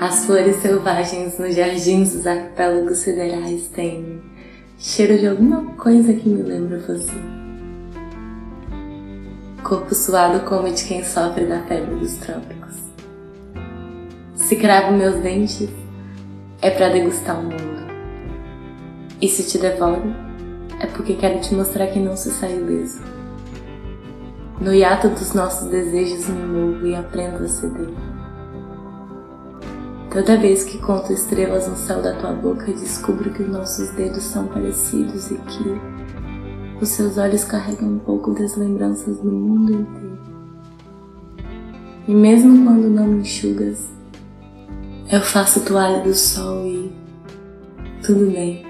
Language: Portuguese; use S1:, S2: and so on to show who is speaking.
S1: As flores selvagens nos jardins dos arquipélagos federais têm cheiro de alguma coisa que me lembra você. Corpo suado como de quem sofre da febre dos trópicos. Se cravo meus dentes, é para degustar o mundo. E se te devoro, é porque quero te mostrar que não se sai ileso. No hiato dos nossos desejos me movo e aprendo a ceder. Toda vez que conto estrelas no céu da tua boca, descubro que os nossos dedos são parecidos e que os seus olhos carregam um pouco das lembranças do mundo inteiro. E mesmo quando não me enxugas, eu faço toalha do sol e tudo bem.